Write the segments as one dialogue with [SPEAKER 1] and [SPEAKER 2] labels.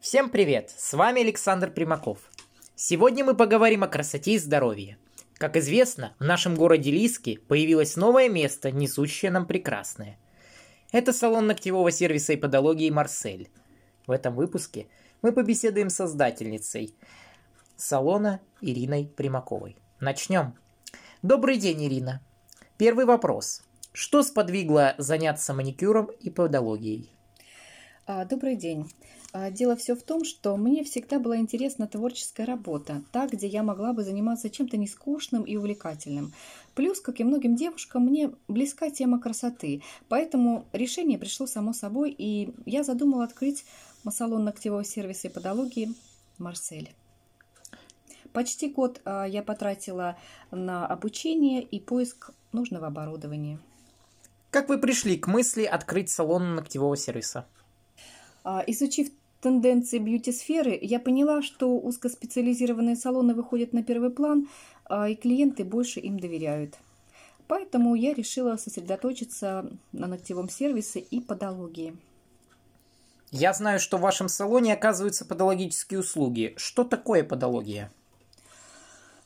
[SPEAKER 1] Всем привет! С вами Александр Примаков. Сегодня мы поговорим о красоте и здоровье. Как известно, в нашем городе Лиски появилось новое место, несущее нам прекрасное. Это салон ногтевого сервиса и подологии «Марсель». В этом выпуске мы побеседуем с создательницей салона Ириной Примаковой. Начнем. Добрый день, Ирина. Первый вопрос. Что сподвигло заняться маникюром и подологией?
[SPEAKER 2] А, добрый день. А, дело все в том, что мне всегда была интересна творческая работа, та, где я могла бы заниматься чем-то нескучным и увлекательным. Плюс, как и многим девушкам, мне близка тема красоты, поэтому решение пришло само собой, и я задумала открыть салон ногтевого сервиса и подологии «Марсель». Почти год а, я потратила на обучение и поиск нужного оборудования.
[SPEAKER 1] Как вы пришли к мысли открыть салон ногтевого сервиса?
[SPEAKER 2] А, изучив тенденции бьюти-сферы, я поняла, что узкоспециализированные салоны выходят на первый план, а, и клиенты больше им доверяют. Поэтому я решила сосредоточиться на ногтевом сервисе и подологии.
[SPEAKER 1] Я знаю, что в вашем салоне оказываются подологические услуги. Что такое подология?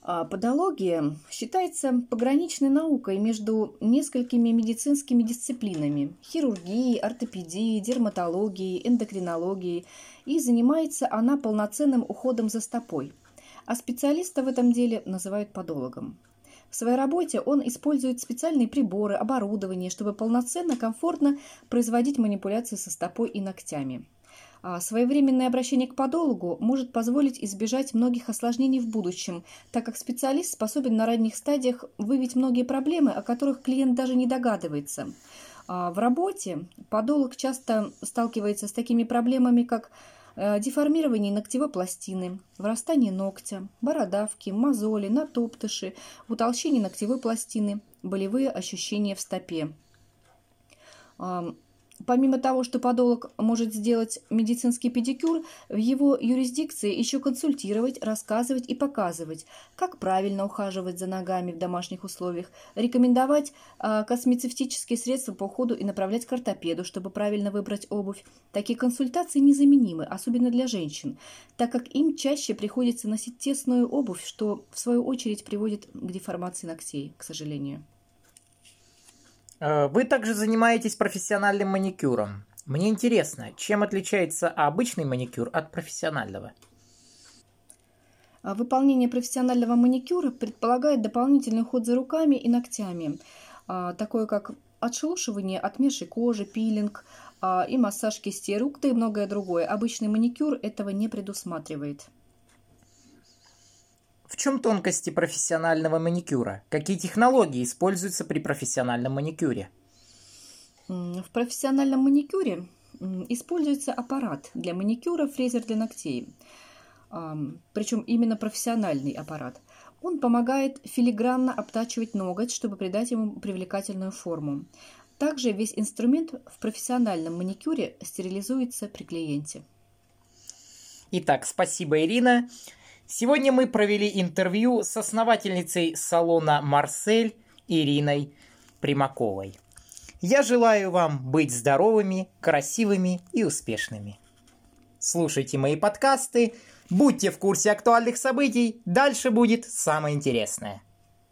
[SPEAKER 2] А подология считается пограничной наукой между несколькими медицинскими дисциплинами – хирургией, ортопедией, дерматологией, эндокринологией, и занимается она полноценным уходом за стопой. А специалиста в этом деле называют подологом. В своей работе он использует специальные приборы, оборудование, чтобы полноценно, комфортно производить манипуляции со стопой и ногтями – своевременное обращение к подологу может позволить избежать многих осложнений в будущем, так как специалист способен на ранних стадиях выявить многие проблемы, о которых клиент даже не догадывается. А в работе подолог часто сталкивается с такими проблемами, как э, деформирование ногтевой пластины, врастание ногтя, бородавки, мозоли, натоптыши, утолщение ногтевой пластины, болевые ощущения в стопе. Помимо того, что подолог может сделать медицинский педикюр, в его юрисдикции еще консультировать, рассказывать и показывать, как правильно ухаживать за ногами в домашних условиях, рекомендовать э, космецевтические средства по уходу и направлять к ортопеду, чтобы правильно выбрать обувь. Такие консультации незаменимы, особенно для женщин, так как им чаще приходится носить тесную обувь, что в свою очередь приводит к деформации ногтей, к сожалению.
[SPEAKER 1] Э, вы также занимаетесь профессиональным маникюром. Мне интересно, чем отличается обычный маникюр от профессионального?
[SPEAKER 2] А выполнение профессионального маникюра предполагает дополнительный уход за руками и ногтями, а, такое как отшелушивание отмершей кожи, пилинг а, и массаж кистей рук, да и многое другое. Обычный маникюр этого не предусматривает.
[SPEAKER 1] В чем тонкости профессионального маникюра? Какие технологии используются при профессиональном маникюре?
[SPEAKER 2] В профессиональном маникюре используется аппарат для маникюра, фрезер для ногтей. Причем именно профессиональный аппарат. Он помогает филигранно обтачивать ноготь, чтобы придать ему привлекательную форму. Также весь инструмент в профессиональном маникюре стерилизуется при клиенте.
[SPEAKER 1] Итак, спасибо, Ирина. Сегодня мы провели интервью с основательницей салона «Марсель» Ириной Примаковой. Я желаю вам быть здоровыми, красивыми и успешными. Слушайте мои подкасты, будьте в курсе актуальных событий, дальше будет самое интересное –